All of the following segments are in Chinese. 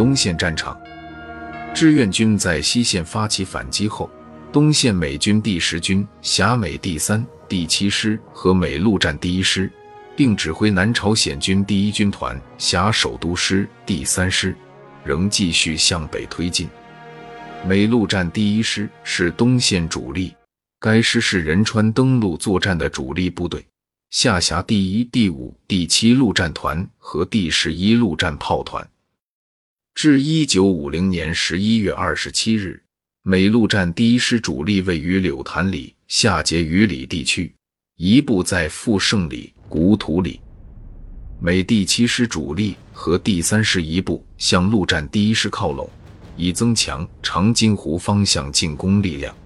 东线战场，志愿军在西线发起反击后，东线美军第十军辖美第三、第七师和美陆战第一师，并指挥南朝鲜军第一军团辖首都师第三师，仍继续向北推进。美陆战第一师是东线主力，该师是仁川登陆作战的主力部队，下辖第一、第五、第七陆战团和第十一陆战炮团。至一九五零年十一月二十七日，美陆战第一师主力位于柳潭里、下碣隅里地区，一部在富胜里、古土里；美第七师主力和第三师一部向陆战第一师靠拢。以增强长津湖方向进攻力量。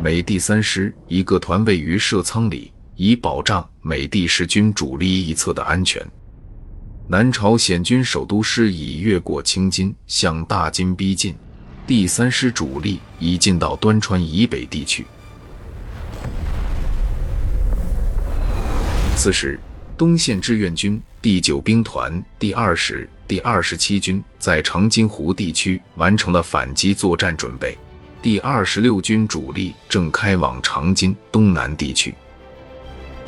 美第三师一个团位于射仓里，以保障美第十军主力一侧的安全。南朝鲜军首都师已越过青津，向大津逼近。第三师主力已进到端川以北地区。此时，东线志愿军第九兵团第二十。第二十七军在长津湖地区完成了反击作战准备，第二十六军主力正开往长津东南地区。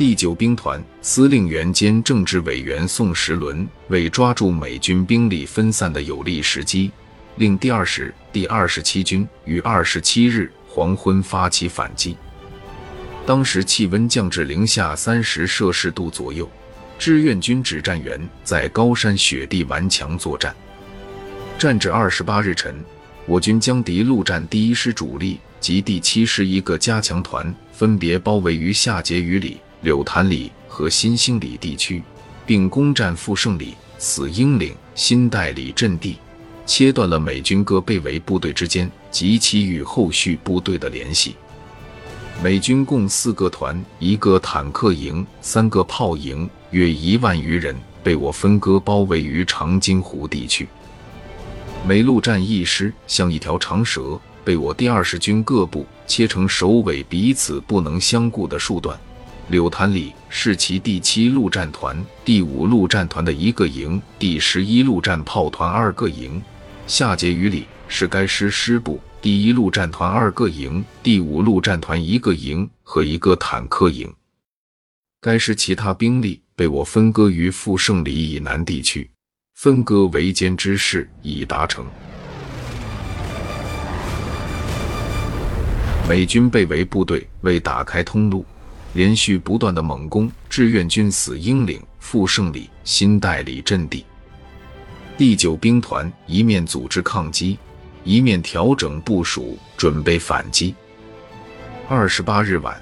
第九兵团司令员兼政治委员宋时轮为抓住美军兵力分散的有利时机，令第二十、第二十七军于二十七日黄昏发起反击。当时气温降至零下三十摄氏度左右。志愿军指战员在高山雪地顽强作战，战至二十八日晨，我军将敌陆战第一师主力及第七师一个加强团分别包围于下碣隅里、柳潭里和新兴里地区，并攻占富胜里、死鹰岭、新代里阵地，切断了美军各被围部队之间及其与后续部队的联系。美军共四个团、一个坦克营、三个炮营，约一万余人被我分割包围于长津湖地区。美陆战一师像一条长蛇，被我第二十军各部切成首尾彼此不能相顾的数段。柳潭里是其第七陆战团、第五陆战团的一个营，第十一陆战炮团二个营。下碣隅里是该师师部。第一陆战团二个营，第五陆战团一个营和一个坦克营。该师其他兵力被我分割于富胜里以南地区，分割围歼之势已达成。美军被围部队为打开通路，连续不断的猛攻志愿军死鹰岭、富胜里、新代里阵地。第九兵团一面组织抗击。一面调整部署，准备反击。二十八日晚，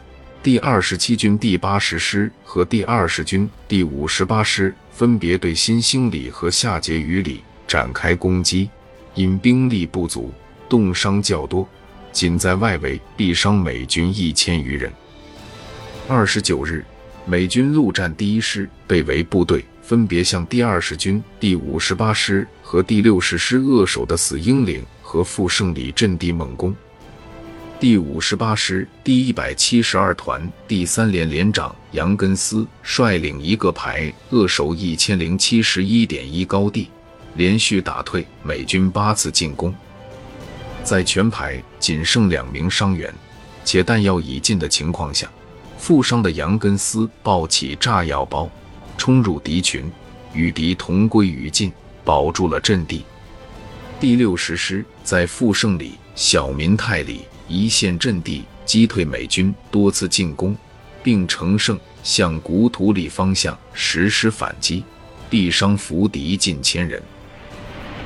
第二十七军第八十师和第二十军第五十八师分别对新兴里和下碣隅里展开攻击，因兵力不足，冻伤较多，仅在外围毙伤美军一千余人。二十九日，美军陆战第一师被围部队分别向第二十军第五十八师和第六十师扼守的死鹰岭。和富胜里阵地猛攻，第五十八师第一百七十二团第三连连长杨根思率领一个排扼守一千零七十一点一高地，连续打退美军八次进攻。在全排仅剩两名伤员且弹药已尽的情况下，负伤的杨根思抱起炸药包，冲入敌群，与敌同归于尽，保住了阵地。第六十师在富胜里、小民泰里一线阵地击退美军多次进攻，并乘胜向古土里方向实施反击，毙伤俘敌近千人。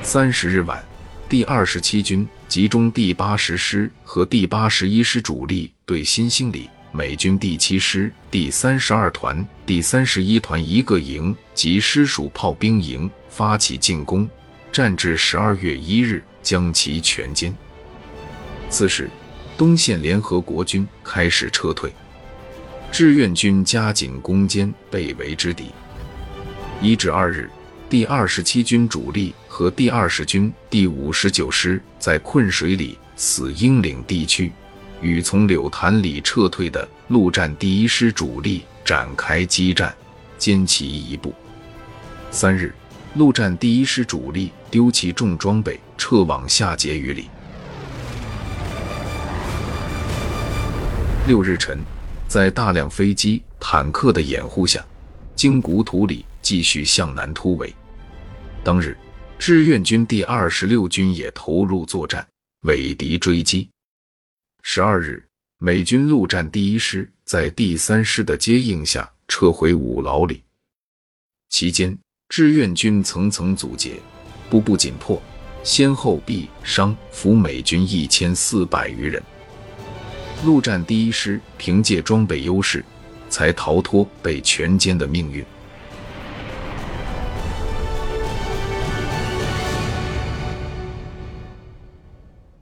三十日晚，第二十七军集中第八十师和第八十一师主力对新兴里美军第七师第三十二团、第三十一团一个营及师属炮兵营发起进攻。战至十二月一日，将其全歼。此时，东线联合国军开始撤退，志愿军加紧攻坚被围之敌。一至二日，第二十七军主力和第二十军第五十九师在困水里、死鹰岭地区，与从柳潭里撤退的陆战第一师主力展开激战，歼其一部。三日。陆战第一师主力丢弃重装备，撤往下碣隅里。六日晨，在大量飞机、坦克的掩护下，经古土里继续向南突围。当日，志愿军第二十六军也投入作战，尾敌追击。十二日，美军陆战第一师在第三师的接应下撤回五老里。期间，志愿军层层阻截，步步紧迫，先后毙伤俘美军一千四百余人。陆战第一师凭借装备优势，才逃脱被全歼的命运。